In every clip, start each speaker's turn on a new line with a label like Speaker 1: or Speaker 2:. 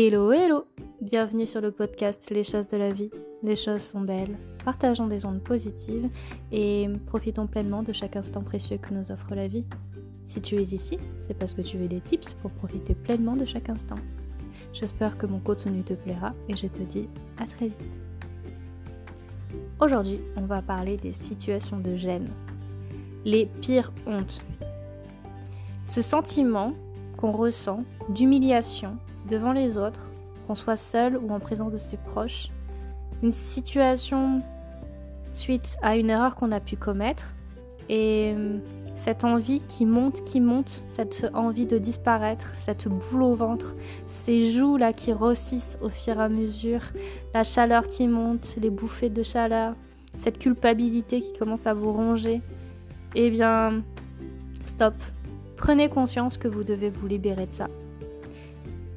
Speaker 1: Hello, hello Bienvenue sur le podcast Les choses de la vie. Les choses sont belles. Partageons des ondes positives et profitons pleinement de chaque instant précieux que nous offre la vie. Si tu es ici, c'est parce que tu veux des tips pour profiter pleinement de chaque instant. J'espère que mon contenu te plaira et je te dis à très vite. Aujourd'hui, on va parler des situations de gêne. Les pires hontes. Ce sentiment qu'on ressent d'humiliation devant les autres, qu'on soit seul ou en présence de ses proches, une situation suite à une erreur qu'on a pu commettre et euh, cette envie qui monte, qui monte, cette envie de disparaître, cette boule au ventre, ces joues là qui rossissent au fur et à mesure, la chaleur qui monte, les bouffées de chaleur, cette culpabilité qui commence à vous ronger, eh bien, stop. Prenez conscience que vous devez vous libérer de ça.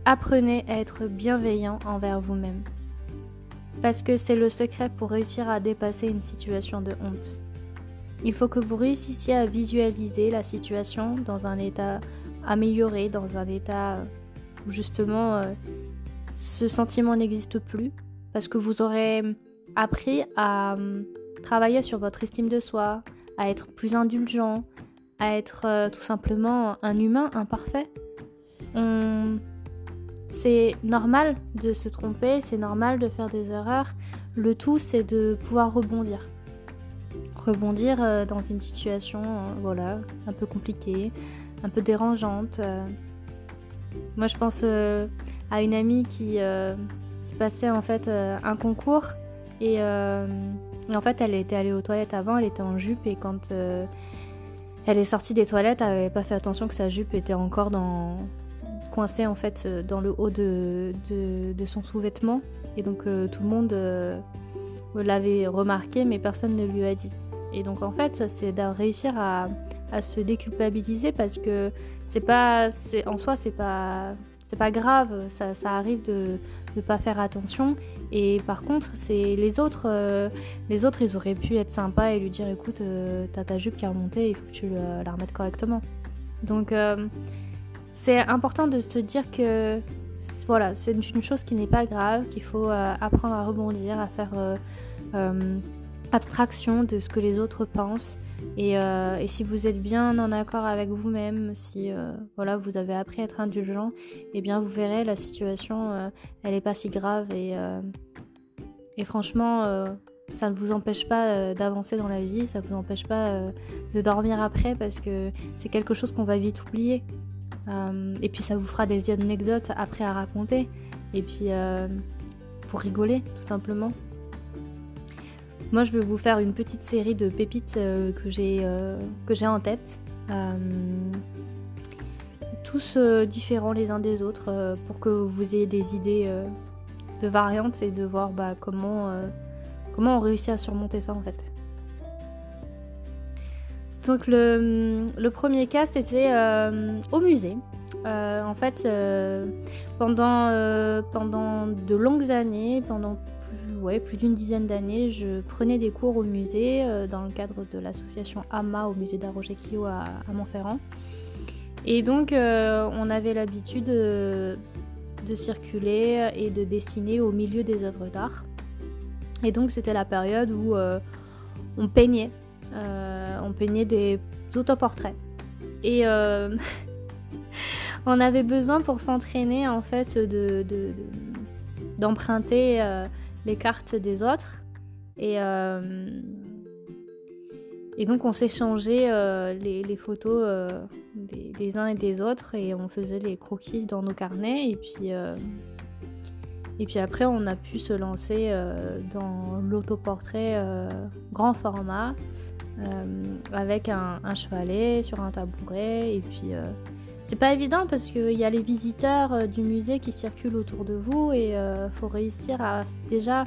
Speaker 1: Apprenez à être bienveillant envers vous-même. Parce que c'est le secret pour réussir à dépasser une situation de honte. Il faut que vous réussissiez à visualiser la situation dans un état amélioré, dans un état où justement euh, ce sentiment n'existe plus. Parce que vous aurez appris à euh, travailler sur votre estime de soi, à être plus indulgent, à être euh, tout simplement un humain imparfait. On c'est normal de se tromper, c'est normal de faire des erreurs. Le tout, c'est de pouvoir rebondir. Rebondir euh, dans une situation, euh, voilà, un peu compliquée, un peu dérangeante. Euh. Moi, je pense à une amie qui, passait en fait un concours et, et, en fait, elle était allée aux toilettes avant, elle était en jupe et quand elle est sortie des toilettes, elle n'avait pas fait attention que sa jupe était encore dans, coincé en fait euh, dans le haut de, de, son sous-vêtement. Et donc euh, tout le monde euh, l'avait remarqué, mais personne ne lui a dit. Et donc en fait, c'est de réussir à, se déculpabiliser parce que c'est pas, en soi, c'est pas, c'est pas grave. Ça, arrive de ne pas faire attention. Et par contre, c'est les autres, les autres, ils auraient pu être sympas et lui dire, écoute, t'as ta jupe qui a remonté, il faut que tu la remettes correctement. Donc c'est important de se dire que voilà, c'est une chose qui n'est pas grave, qu'il faut euh, apprendre à rebondir, à faire euh, euh, abstraction de ce que les autres pensent. Et, si vous êtes bien en accord avec vous-même, si voilà, vous avez appris à être indulgent, eh bien vous verrez la situation, elle n'est pas si grave et, et franchement, ça ne vous empêche pas d'avancer dans la vie, ça ne vous empêche pas de dormir après parce que c'est quelque chose qu'on va vite oublier. Euh, et puis ça vous fera des anecdotes après à raconter. Et puis euh, pour rigoler, tout simplement. Moi, je vais vous faire une petite série de pépites euh, que j'ai en tête. tous différents les uns des autres pour que vous ayez des idées de variantes et de voir bah, comment, comment on réussit à surmonter ça en fait. Donc le, premier cas c'était euh, au musée. Euh, en fait, euh, pendant, pendant de longues années, pendant plus, d'une dizaine d'années, je prenais des cours au musée dans le cadre de l'association AMA au musée d'Arrogequio à, à, Montferrand. Et donc on avait l'habitude de, circuler et de dessiner au milieu des œuvres d'art. Et donc c'était la période où on peignait on peignait des autoportraits. Et euh, on avait besoin pour s'entraîner en fait de, d'emprunter euh, les cartes des autres. Et, et donc on s'échangeait les, photos des, uns et des autres et on faisait les croquis dans nos carnets. Et puis, et puis après on a pu se lancer dans l'autoportrait grand format. Euh, avec un, chevalet sur un tabouret. Et puis, euh, c'est pas évident parce qu'il y a les visiteurs euh, du musée qui circulent autour de vous et il faut réussir à déjà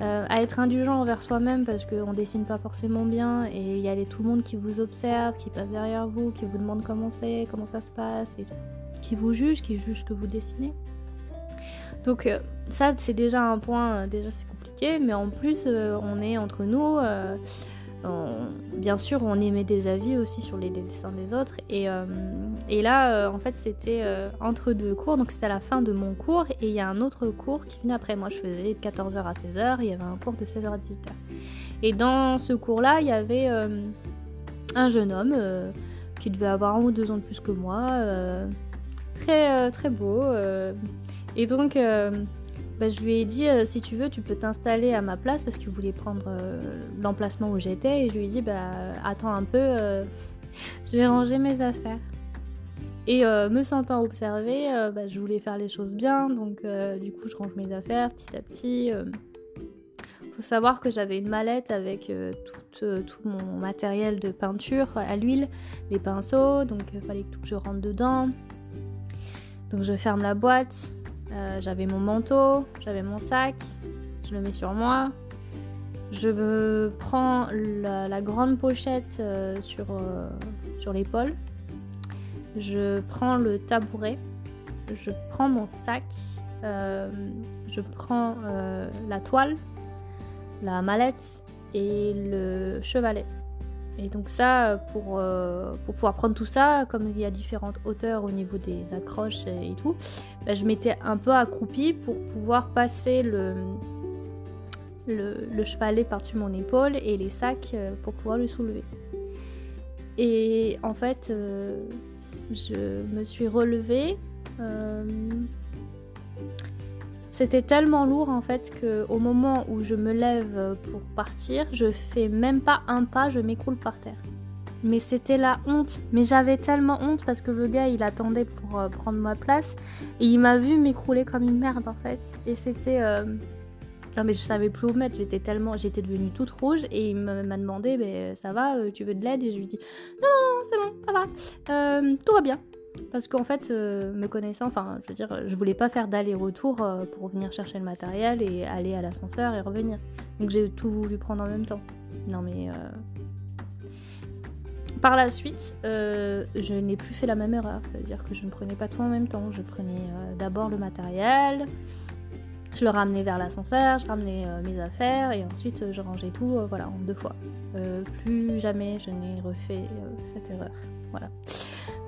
Speaker 1: à être indulgent envers soi-même parce qu'on dessine pas forcément bien et il y a tout le monde qui vous observe, qui passe derrière vous, qui vous demande comment c'est, comment ça se passe, et qui vous juge, qui juge ce que vous dessinez. Donc ça c'est déjà un point, déjà c'est compliqué, mais en plus on est entre nous, bien sûr, on émet des avis aussi sur les dessins des autres. Et, et là, en fait, c'était entre deux cours, donc c'était à la fin de mon cours, et il y a un autre cours qui venait après. Moi, je faisais de 14h à 16h, il y avait un cours de 16h à 18h. Et dans ce cours-là, il y avait un jeune homme qui devait avoir un ou deux ans de plus que moi, très, très beau. et donc, bah, je lui ai dit si tu veux, tu peux t'installer à ma place parce qu'il voulait prendre l'emplacement où j'étais. Et je lui ai dit bah, attends un peu, je vais ranger mes affaires. Et me sentant observée, bah, je voulais faire les choses bien, donc du coup je range mes affaires petit à petit faut savoir que j'avais une mallette avec euh, euh, tout, mon matériel de peinture à l'huile, les pinceaux, donc il fallait que je rentre dedans. Donc je ferme la boîte, euh, j'avais mon manteau, j'avais mon sac, je le mets sur moi. Je prends la, grande pochette sur, sur l'épaule. Je prends le tabouret. Je prends mon sac. je prends la toile la mallette et le chevalet. Et donc ça, pour, euh, pour pouvoir prendre tout ça, comme il y a différentes hauteurs au niveau des accroches et, tout, bah, je m'étais un peu accroupie pour pouvoir passer le, le, chevalet par-dessus mon épaule et les sacs euh, pour pouvoir le soulever. Et en fait, euh, je me suis relevée. C'était tellement lourd en fait que au moment où je me lève pour partir, je fais même pas un pas, je m'écroule par terre. Mais c'était la honte. Mais j'avais tellement honte parce que le gars il attendait pour euh, prendre ma place et il m'a vu m'écrouler comme une merde en fait. Et c'était euh, non mais je savais plus où mettre, j'étais tellement, j'étais devenue toute rouge et il m'a demandé, ben ça va, euh, tu veux de l'aide? Et je lui dis, non non, non c'est bon, ça va, tout va bien. Parce qu'en fait, euh, me connaissant, enfin, je veux dire, je voulais pas faire d'aller-retour euh, pour venir chercher le matériel et aller à l'ascenseur et revenir. Donc j'ai tout voulu prendre en même temps. Non mais. Euh, par la suite, je n'ai plus fait la même erreur, c'est-à-dire que je ne prenais pas tout en même temps. Je prenais d'abord le matériel, je le ramenais vers l'ascenseur, je ramenais mes affaires et ensuite je rangeais tout, voilà, en deux fois. plus jamais je n'ai refait cette erreur. Voilà.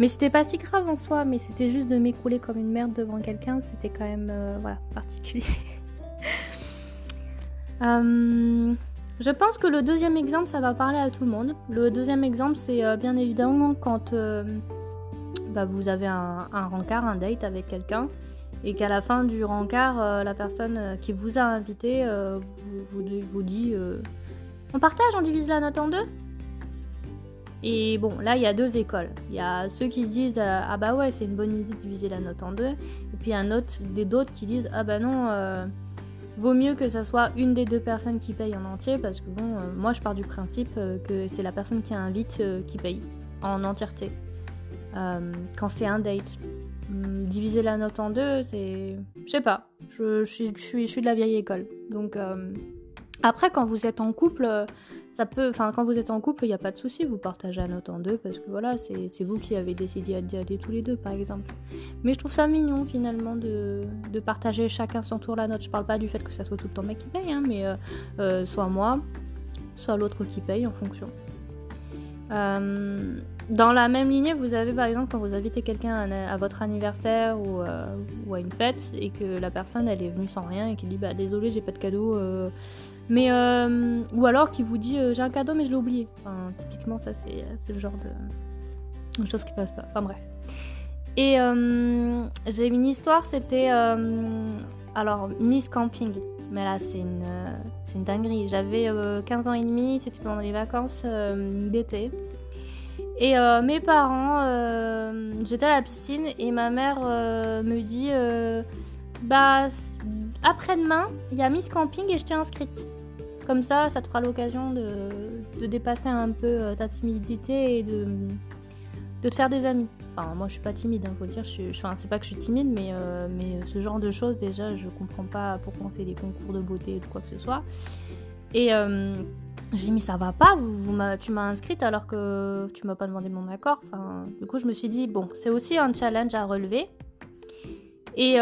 Speaker 1: Mais c'était pas si grave en soi, mais c'était juste de m'écrouler comme une merde devant quelqu'un, c'était quand même euh, voilà, particulier. Euh, je pense que le deuxième exemple, ça va parler à tout le monde. Le deuxième exemple, c'est euh, bien évidemment quand bah, vous avez un, rencard, un date avec quelqu'un, et qu'à la fin du rencard, la personne qui vous a invité vous, dit On partage, on divise la note en deux? Et bon, là, il y a deux écoles. Il y a ceux qui disent euh, Ah bah ouais, c'est une bonne idée de diviser la note en deux. Et puis il y a un autre, des d'autres qui disent Ah bah non, euh, vaut mieux que ça soit une des deux personnes qui paye en entier. Parce que bon, euh, moi je pars du principe que c'est la personne qui invite qui paye en entièreté. quand c'est un date. Hum, diviser la note en deux, c'est. Je sais pas. Je, suis, je, suis, je suis de la vieille école. Donc. Après, quand vous êtes en couple, ça peut, enfin, quand vous êtes en couple, il n'y a pas de souci, vous partagez la note en deux parce que voilà, c'est vous qui avez décidé d'y aller tous les deux, par exemple. Mais je trouve ça mignon finalement de, partager chacun son tour la note. Je parle pas du fait que ça soit tout le temps mec qui paye, hein, mais euh, euh, soit moi, soit l'autre qui paye en fonction. Euh, dans la même lignée, vous avez par exemple quand vous invitez quelqu'un à, votre anniversaire ou, ou, à une fête et que la personne elle est venue sans rien et qui dit bah désolé j'ai pas de cadeau, mais, euh, ou alors qui vous dit euh, j'ai un cadeau mais je l'ai oublié. Enfin, typiquement, ça c'est le genre de, chose qui passe pas. Enfin bref. Et euh, j'ai une histoire, c'était alors Miss Camping. Mais là, c'est une, une dinguerie. J'avais 15 ans et demi, c'était pendant les vacances d'été. Et mes parents, j'étais à la piscine et ma mère me dit Bah, après-demain, il y a Miss Camping et je t'ai inscrite. Comme ça, ça te fera l'occasion de, dépasser un peu euh, ta timidité et de, de te faire des amis. Enfin, moi je suis pas timide, hein, faut dire. Je enfin, c'est pas que je suis timide, mais, euh, mais ce genre de choses, déjà, je comprends pas pourquoi on fait des concours de beauté ou quoi que ce soit. Et euh, j'ai dit, mais ça va pas, tu m'as inscrite alors que tu m'as pas demandé mon accord. Enfin, du coup, je me suis dit, bon, c'est aussi un challenge à relever. Et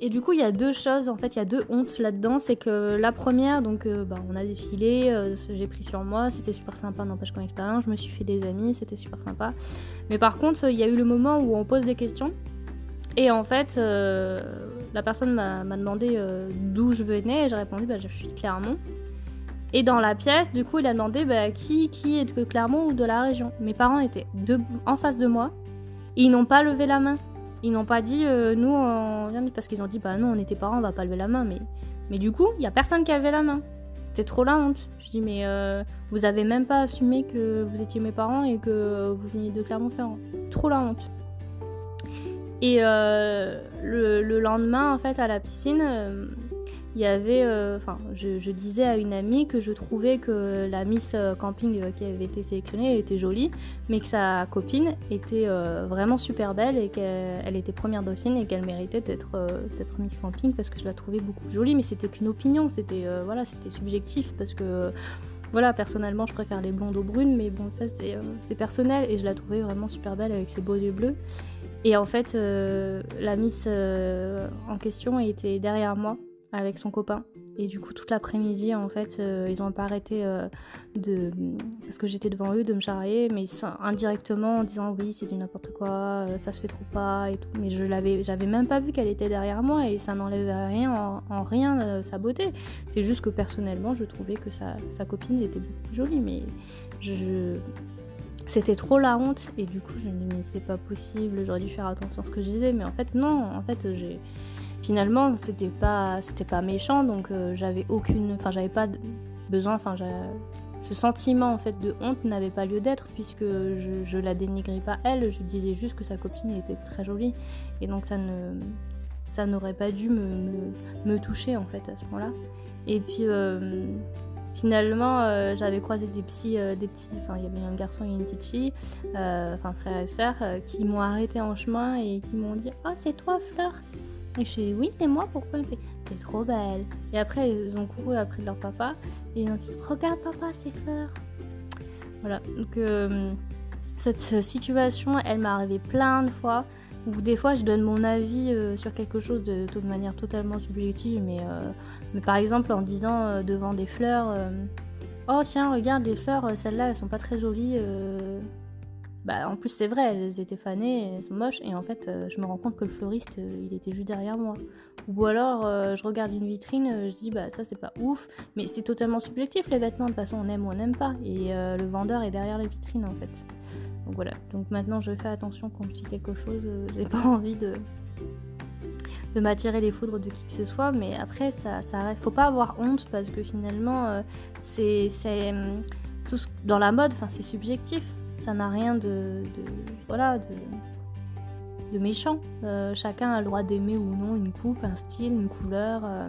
Speaker 1: Et du coup, il y a deux choses, en fait, il y a deux hontes là-dedans. C'est que la première, donc, euh, bah, on a défilé, euh, j'ai pris sur moi, c'était super sympa, n'empêche comme expérience. Je me suis fait des amis, c'était super sympa. Mais par contre, il y a eu le moment où on pose des questions. Et en fait, euh, la personne m'a demandé d'où je venais et j'ai répondu, bah, je suis de Clermont. Et dans la pièce, du coup, il a demandé bah, qui, qui est de Clermont ou de la région. Mes parents étaient en face de moi. ils n'ont pas levé la main. Ils n'ont pas dit, euh, nous, parce qu'ils ont dit, bah non, on était parents, on va pas lever la main. Mais, mais du coup, il y a personne qui avait la main. C'était trop la honte. Je dis, mais euh, vous avez même pas assumé que vous étiez mes parents et que vous veniez de Clermont-Ferrand. C'est trop la honte. Et euh, le, lendemain, en fait, à la piscine, il y avait, euh, enfin, je, disais à une amie que je trouvais que la Miss euh, Camping euh, qui avait été sélectionnée était jolie, mais que sa copine était vraiment super belle et qu'elle était première dauphine et qu'elle méritait d'être Miss Camping parce que je la trouvais beaucoup jolie, mais c'était qu'une opinion, c'était voilà, c'était subjectif parce que voilà, personnellement, je préfère les blondes aux brunes, mais bon, ça c'est personnel et je la trouvais vraiment super belle avec ses beaux yeux bleus. Et en fait, la Miss en question était derrière moi avec son copain. Et du coup, toute l'après-midi, en fait, euh, ils ont pas arrêté euh, de. Parce que j'étais devant eux, de me charrier, mais indirectement en disant oui, c'est du n'importe quoi, euh, ça se fait trop pas et tout. Mais je l'avais, même pas vu qu'elle était derrière moi et ça n'enlevait rien en, rien sa beauté. C'est juste que personnellement, je trouvais que sa, sa copine était beaucoup plus jolie, mais je. C'était trop la honte et du coup je me dis mais c'est pas possible, j'aurais dû faire attention à ce que je disais mais en fait non, en fait j'ai finalement c'était pas c'était pas méchant donc euh, j'avais aucune enfin j'avais pas besoin enfin ce sentiment en fait de honte n'avait pas lieu d'être puisque je, je la dénigrais pas elle. Je disais juste que sa copine était très jolie et donc ça ne ça n'aurait pas dû me, me, toucher en fait à ce moment là et puis euh, finalement euh, j'avais croisé des petits des petits enfin il y avait un garçon et une petite fille enfin frère et sœur qui m'ont arrêté en chemin et qui m'ont dit oh c'est toi Fleur et je suis oui, c'est moi, pourquoi? Il fait T'es trop belle. Et après, ils ont couru après leur papa et ils ont dit Regarde, papa, c'est fleurs. Voilà, donc euh, cette situation, elle m'est arrivée plein de fois où des fois je donne mon avis euh, sur quelque chose de, manière totalement subjective, mais, euh, par exemple en disant devant des fleurs Oh tiens, regarde les fleurs, celles-là elles sont pas très jolies bah, en plus, c'est vrai, elles étaient fanées, elles sont moches, et en fait, euh, je me rends compte que le fleuriste, euh, il était juste derrière moi. Ou alors, euh, je regarde une vitrine, je dis, bah ça, c'est pas ouf, mais c'est totalement subjectif, les vêtements, de toute façon, on aime ou on n'aime pas, et le vendeur est derrière les vitrines, en fait. Donc voilà, donc maintenant, je fais attention quand je dis quelque chose, j'ai pas envie de de m'attirer les foudres de qui que ce soit, mais après, ça, ça faut pas avoir honte parce que finalement, c'est tout dans la mode, enfin, c'est subjectif ça n'a rien de, voilà de, de méchant. Euh, chacun a le droit d'aimer ou non une coupe, un style, une couleur. Euh.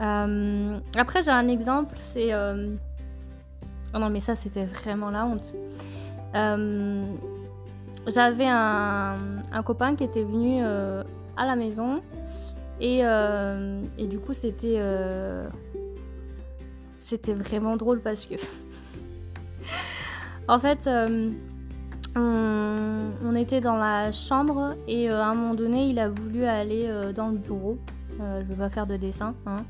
Speaker 1: Euh, après j'ai un exemple, c'est oh non mais ça c'était vraiment la honte. J'avais un, copain qui était venu à la maison et, et du coup c'était c'était vraiment drôle parce que en fait, euh, on, était dans la chambre et euh, à un moment donné, il a voulu aller euh, dans le bureau. je vais pas faire de dessin, hein.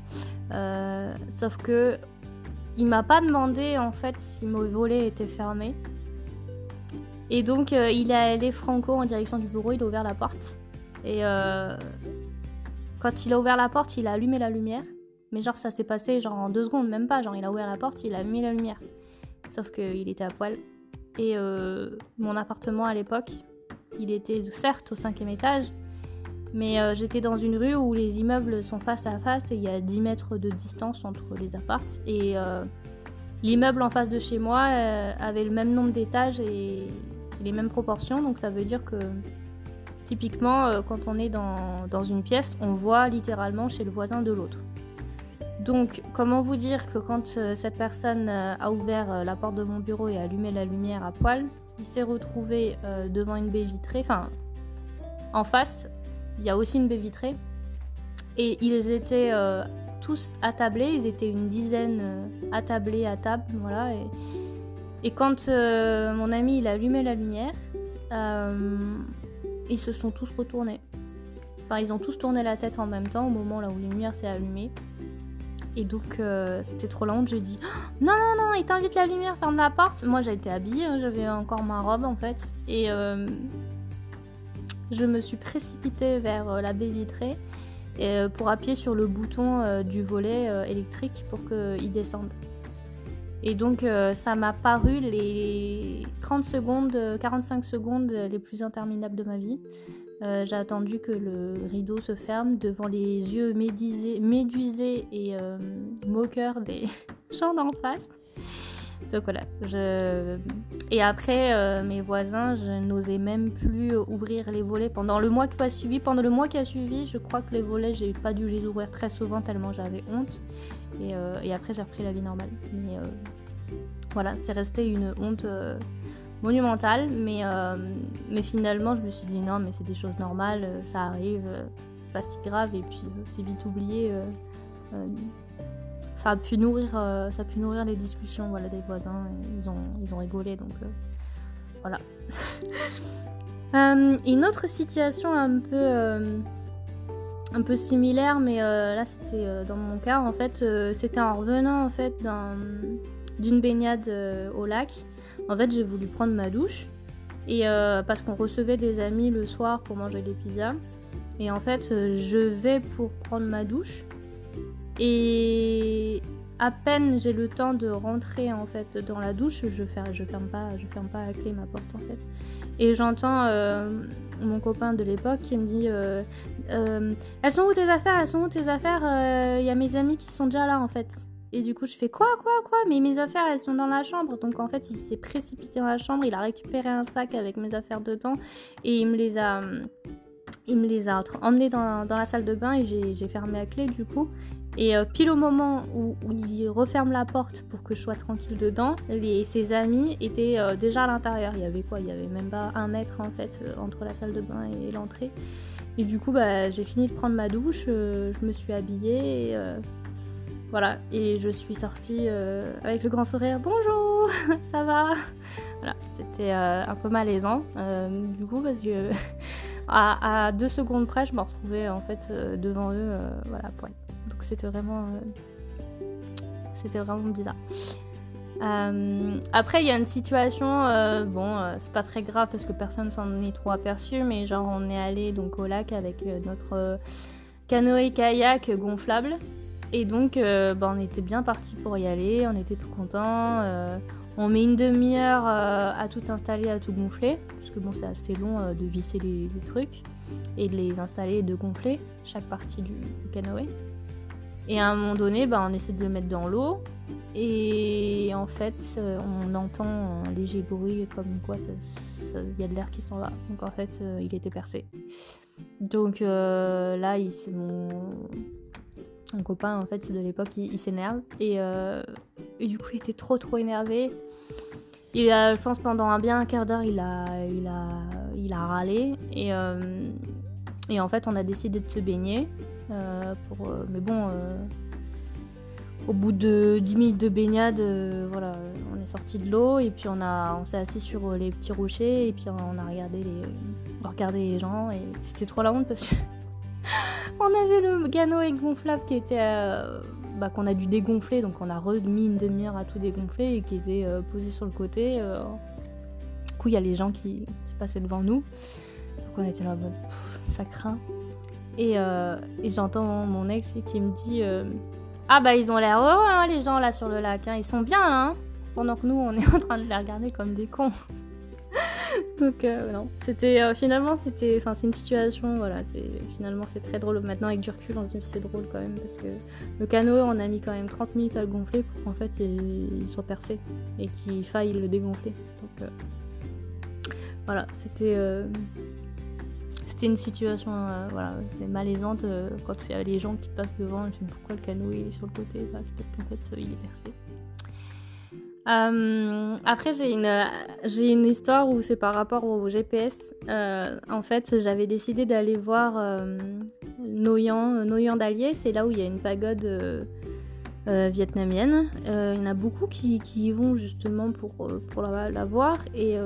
Speaker 1: sauf que il m'a pas demandé en fait si mon volet était fermé. Et donc il est allé franco en direction du bureau, il a ouvert la porte. Et quand il a ouvert la porte, il a allumé la lumière. Mais genre ça s'est passé genre en deux secondes, même pas. Genre il a ouvert la porte, il a allumé la lumière. Sauf qu'il était à poil. Et euh, mon appartement à l'époque, il était certes au cinquième étage, mais euh, j'étais dans une rue où les immeubles sont face à face et il y a 10 mètres de distance entre les appartes. Et euh, l'immeuble en face de chez moi avait le même nombre d'étages et les mêmes proportions. Donc ça veut dire que typiquement, quand on est dans, dans une pièce, on voit littéralement chez le voisin de l'autre. Donc, comment vous dire que quand euh, cette personne euh, a ouvert euh, la porte de mon bureau et allumé la lumière à poil, il s'est retrouvé devant une baie vitrée, enfin, en face, il y a aussi une baie vitrée, et ils étaient tous attablés, ils étaient une dizaine attablés à table, voilà, et, quand mon ami il a allumé la lumière, ils se sont tous retournés. Enfin, ils ont tous tourné la tête en même temps au moment là où la lumière s'est allumée. Et donc, euh, c'était trop lent. Je dis Non, non, non, éteins vite la lumière, ferme la porte. Moi, j'ai été habillée, hein, j'avais encore ma robe en fait. Et euh, je me suis précipitée vers euh, la baie vitrée pour appuyer sur le bouton du volet électrique pour qu'il descende. Et donc, ça m'a paru les 30 secondes, 45 secondes les plus interminables de ma vie. Euh, j'ai attendu que le rideau se ferme devant les yeux médusés, et euh, moqueurs des gens d'en face. Donc voilà. Et après, euh, mes voisins, je n'osais même plus ouvrir les volets pendant le mois qui a suivi. Pendant le mois qui a suivi, je crois que les volets, j'ai pas dû les ouvrir très souvent tellement j'avais honte. Et, et après, j'ai repris la vie normale. Mais voilà, c'est resté une honte monumentale, mais, euh, mais finalement je me suis dit non, mais c'est des choses normales, euh, ça arrive, euh, c'est pas si grave, et puis c'est vite oublié. Ça a pu nourrir, ça a pu nourrir les discussions voilà, des voisins, ils ont, rigolé, donc voilà. une autre situation un peu un peu similaire, mais là c'était dans mon cas. En fait, c'était en revenant en fait d'une baignade au lac. En fait, j'ai voulu prendre ma douche. Et euh, parce qu'on recevait des amis le soir pour manger des pizzas. Et en fait, euh, je vais pour prendre ma douche. Et à peine j'ai le temps de rentrer en fait dans la douche, je ferme, pas, je ferme pas à clé ma porte en fait. Et j'entends euh, mon copain de l'époque qui me dit Elles sont où tes affaires? Elles sont où tes affaires? Il y a mes amis qui sont déjà là en fait. Et du coup, je fais quoi, quoi, quoi? Mais mes affaires, elles sont dans la chambre. Donc en fait, il s'est précipité dans la chambre, il a récupéré un sac avec mes affaires dedans et il me les a, il me les a emmenés dans, la salle de bain et j'ai fermé la clé du coup. Et euh, pile au moment où, il referme la porte pour que je sois tranquille dedans, ses amis étaient euh, déjà à l'intérieur. Il y avait quoi? Il y avait même pas un mètre en fait euh, entre la salle de bain et l'entrée. Et du coup, bah, j'ai fini de prendre ma douche, je me suis habillée et voilà, et je suis sortie euh, avec le grand sourire. Bonjour, ça va Voilà, c'était euh, un peu malaisant euh, du coup parce que à, deux secondes près, je me retrouvais en fait devant eux, voilà, Donc c'était vraiment, c'était vraiment bizarre. après, il y a une situation, bon, c'est pas très grave parce que personne s'en est trop aperçu, mais genre on est allé donc au lac avec notre canoë kayak gonflable. Et donc, euh, bah, on était bien parti pour y aller, on était tout contents. Euh, on met une demi-heure euh, à tout installer, à tout gonfler, parce que bon, c'est assez long de visser les, trucs et de les installer et de gonfler chaque partie du, canoë. Et à un moment donné, bah, on essaie de le mettre dans l'eau. Et en fait, on entend un léger bruit comme quoi il y a de l'air qui s'en va. Donc en fait, il était percé. Donc là, il, mon, un copain en fait de l'époque il, s'énerve. Euh, et, du coup il était trop trop énervé. Il a je pense pendant un bien un quart d'heure il a il a il a râlé. Et, euh, et en fait on a décidé de se baigner euh, pour mais bon au bout de 10 minutes de baignade voilà on est sorti de l'eau. Et puis on a on s'est assis sur les petits rochers. Et puis on a regardé les on a regardé les gens. Et c'était trop la honte parce que on avait le canoë gonflable qui était. Euh, bah, qu'on a dû dégonfler, donc on a remis une demi-heure à tout dégonfler et qui était euh, posé sur le côté. Euh. Du coup, il y a les gens qui, passaient devant nous. Donc on était là, bon, ça craint. Et, j'entends mon ex qui me dit Ah bah ils ont l'air heureux hein, les gens là sur le lac, hein. ils sont bien hein pendant que nous on est en train de les regarder comme des cons. Donc euh, non, c'était euh, finalement c'était, enfin c'est une situation, voilà, c'est finalement c'est très drôle. Maintenant avec du recul, on se dit c'est drôle quand même parce que le canoë, on a mis quand même 30 minutes à le gonfler pour qu'en fait il, soit percé et qu'il faille le dégonfler. Donc euh, voilà, c'était c'était une situation voilà, malaisante quand il y a les gens qui passent devant. Je me pourquoi le canoë est sur le côté? Bah, C'est parce qu'en fait il est percé. Euh, après, j'ai une, j'ai une histoire où c'est par rapport au GPS. Euh, en fait, j'avais décidé d'aller voir euh, Noyan, Noyan d'Allier. C'est là où il y a une pagode euh, vietnamienne. il y en a beaucoup qui, qui y vont justement pour, pour la, voir. Et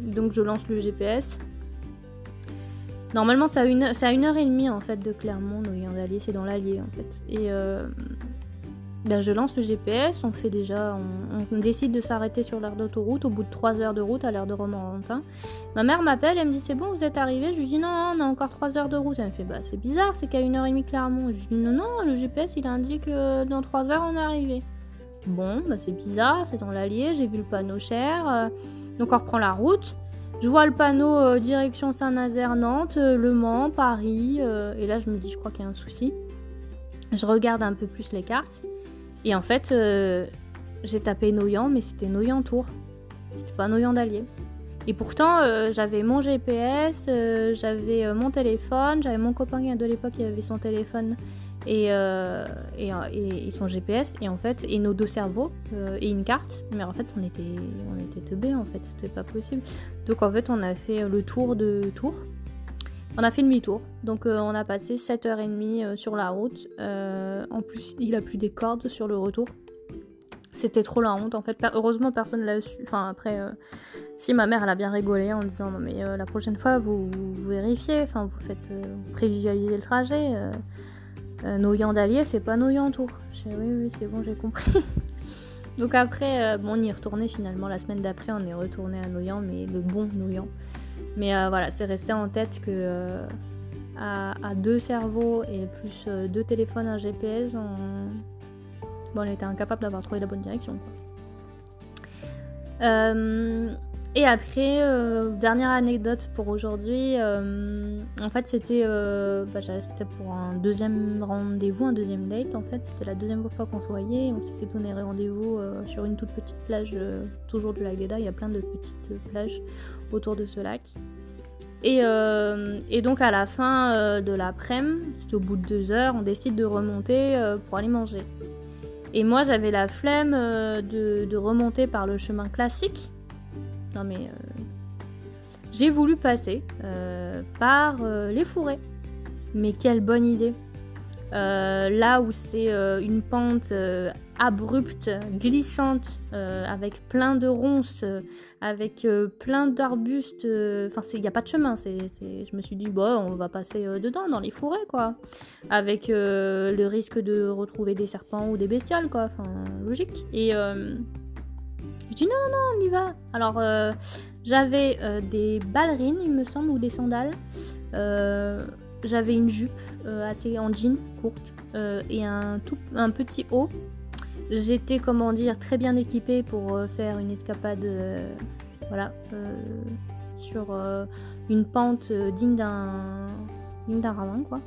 Speaker 1: donc, je lance le GPS. Normalement, c'est à, une, à une heure et demie en fait de Clermont, Noyant d'Allier, c'est dans l'Allier en fait. Et euh, ben, je lance le GPS, on fait déjà, on, décide de s'arrêter sur l'aire d'autoroute au bout de 3 heures de route à l'aire de Romorantin. Ma mère m'appelle, elle me dit c'est bon, vous êtes arrivé? Je lui dis non, on a encore 3 heures de route. Elle me fait bah c'est bizarre, c'est qu'à 1h30 Clermont. Je lui dis non, non, le GPS il indique que dans 3 heures on est arrivé. Bon, bah c'est bizarre, c'est dans l'Allier, j'ai vu le panneau cher. Euh, donc on reprend la route. Je vois le panneau euh, direction Saint-Nazaire, Nantes, euh, Le Mans, Paris. et là je me dis je crois qu'il y a un souci. Je regarde un peu plus les cartes. Et en fait, euh, j'ai tapé Noyant, mais c'était Noyant Tour. C'était pas Noyant d'Allier. Et pourtant, euh, j'avais mon GPS, euh, j'avais mon téléphone, j'avais mon copain de l'époque qui avait son téléphone et, et, son GPS, et en fait, et nos deux cerveaux, et une carte. Mais en fait, on était, on était teubés, en fait, c'était pas possible. Donc en fait, on a fait le tour de Tours. On a fait demi-tour, donc euh, on a passé 7h30 euh, sur la route. Euh, en plus, il a plus des cordes sur le retour. C'était trop la honte en fait. Heureusement, personne l'a su. Enfin, après, si ma mère elle a bien rigolé en disant non, mais la prochaine fois vous, vérifiez, enfin, vous faites prévisualiser le trajet. Noyant d'Allier, c'est pas Noyant Tour. oui, oui, c'est bon, j'ai compris. donc après, bon, on y est retourné finalement. La semaine d'après, on est retourné à Noyant, mais le bon Noyant. Mais euh, voilà, c'est resté en tête que euh, à, deux cerveaux et plus euh, deux téléphones, un GPS, on, on était incapable d'avoir trouvé la bonne direction. Et après, dernière anecdote pour aujourd'hui, en fait c'était bah, pour un deuxième rendez-vous, un deuxième date en fait, c'était la deuxième fois qu'on se voyait, on s'était donné rendez-vous sur une toute petite plage, toujours du lac d'Eda, il y a plein de petites plages autour de ce lac. Et, euh, donc à la fin euh, de l'après-midi, c'était au bout de deux heures, on décide de remonter euh, pour aller manger. Et moi j'avais la flemme de, remonter par le chemin classique. Non mais j'ai voulu passer par les fourrés. Mais quelle bonne idée Là où c'est une pente abrupte, glissante, euh, avec plein de ronces, euh, avec euh, plein d'arbustes. Enfin, il n'y a pas de chemin. Je me suis dit, bon, on va passer dedans, dans les forêts, quoi. Avec le risque de retrouver des serpents ou des bestioles, quoi. Enfin, logique. Et non, non, on y va. Alors, j'avais des ballerines, il me semble, ou des sandales. j'avais une jupe assez en jean courte et un, tout, un petit haut J'étais, comment dire, très bien équipée pour euh, faire une escapade, euh, voilà, euh, sur une pente digne d'un, digne d'un ravin, quoi.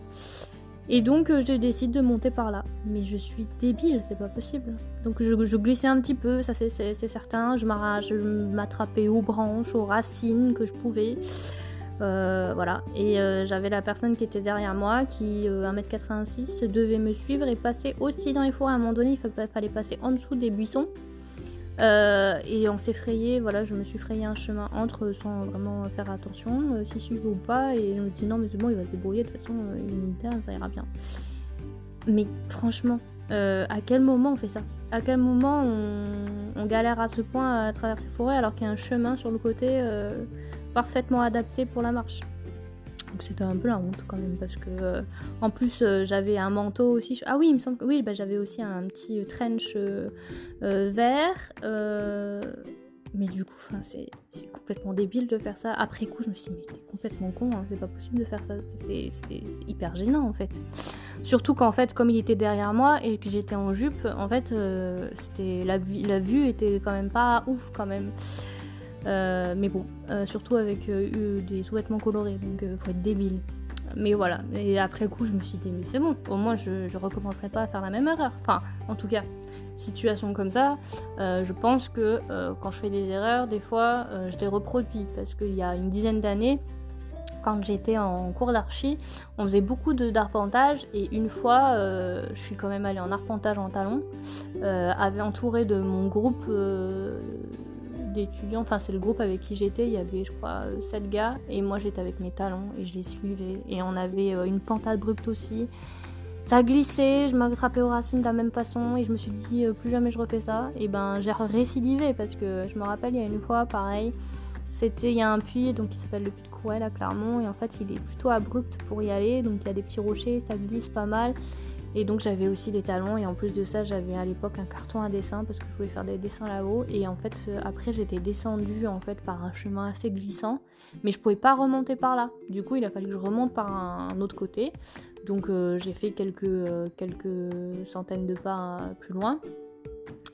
Speaker 1: Et donc je décide de monter par là. Mais je suis débile, c'est pas possible. Donc je, glissais un petit peu, ça c'est, certain. Je, m'attrapais aux branches, aux racines que je pouvais. Euh, voilà. Et euh, j'avais la personne qui était derrière moi, qui, 1m86, euh, devait me suivre et passer aussi dans les forêts. À un moment donné, il fallait passer en dessous des buissons. Et on s'est frayé, voilà, je me suis frayé un chemin entre sans vraiment faire attention, si suivre ou pas. Et je me dis non, mais c'est bon, il va se débrouiller, de toute façon, il est militaire, ça ira bien. Mais franchement, à quel moment on fait ça? À quel moment on, on, galère à ce point à traverser les forêts alors qu'il y a un chemin sur le côté parfaitement adapté pour la marche? Donc c'était un peu la honte quand même parce que euh, en plus euh, j'avais un manteau aussi. Ah oui, il me semble oui, bah, j'avais aussi un petit trench euh, vert. mais du coup, c'est complètement débile de faire ça. Après coup, je me suis dit, mais t'es complètement con, hein, c'est pas possible de faire ça. C'est hyper gênant en fait. Surtout qu'en fait, comme il était derrière moi et que j'étais en jupe, en fait, la, la vue était quand même pas ouf quand même. Euh, mais bon, euh, surtout avec euh, des sous-vêtements colorés, donc faut être débile. Mais voilà, et après coup, je me suis dit, mais c'est bon, au moins je, je recommencerai pas à faire la même erreur. Enfin, en tout cas, situation comme ça, je pense que quand je fais des erreurs, des fois, je les reproduis. Parce qu'il y a une dizaine d'années, quand j'étais en cours d'archi, on faisait beaucoup d'arpentage et une fois, je suis quand même allée en arpentage en talon, avait entouré de mon groupe d'étudiants, enfin c'est le groupe avec qui j'étais, il y avait je crois 7 gars et moi j'étais avec mes talons et je les suivais et on avait euh, une pente abrupte aussi. Ça a glissé, je m'attrapais aux racines de la même façon et je me suis dit euh, plus jamais je refais ça. Et ben j'ai récidivé parce que je me rappelle il y a une fois pareil, c'était il y a un puits donc qui s'appelle le puits de ouais, à Clermont, et en fait, il est plutôt abrupt pour y aller, donc il y a des petits rochers, ça glisse pas mal. Et donc j'avais aussi des talons et en plus de ça j'avais à l'époque un carton à dessin parce que je voulais faire des dessins là-haut et en fait euh, après j'étais descendue en fait par un chemin assez glissant mais je pouvais pas remonter par là. Du coup il a fallu que je remonte par un autre côté. Donc euh, j'ai fait euh, quelques centaines de pas plus loin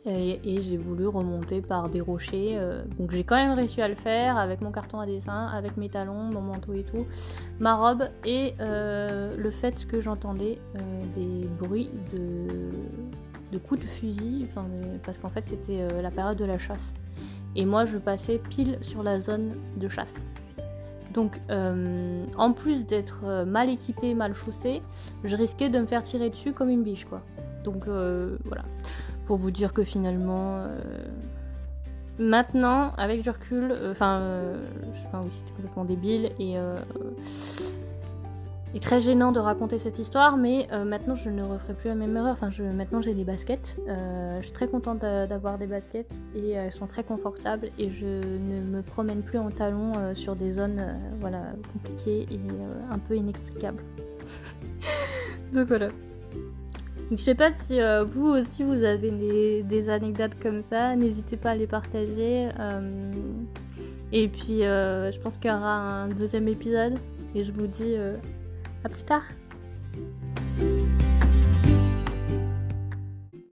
Speaker 1: et, j'ai voulu remonter par des rochers. Euh, donc j'ai quand même réussi à le faire avec mon carton à dessin, avec mes talons, mon manteau et tout, ma robe et euh, le fait que j'entendais euh, des bruits de, coups de fusil, parce qu'en fait c'était la période de la chasse. Et moi je passais pile sur la zone de chasse. Donc en plus d'être mal équipé, mal chaussé, je risquais de me faire tirer dessus comme une biche quoi. Donc voilà pour vous dire que finalement, euh, maintenant, avec du recul, euh, enfin, euh, oui, c'était complètement débile et, et, très gênant de raconter cette histoire, mais maintenant je ne referai plus la même erreur. Enfin, je, maintenant j'ai des baskets. je suis très contente d'avoir des baskets et elles sont très confortables et je ne me promène plus en talons sur des zones voilà, compliquées et un peu inextricables. Donc voilà. Donc, je sais pas si euh, vous aussi vous avez des, anecdotes comme ça, n'hésitez pas à les partager. Euh, et puis euh, je pense qu'il y aura un deuxième épisode et je vous dis à plus tard.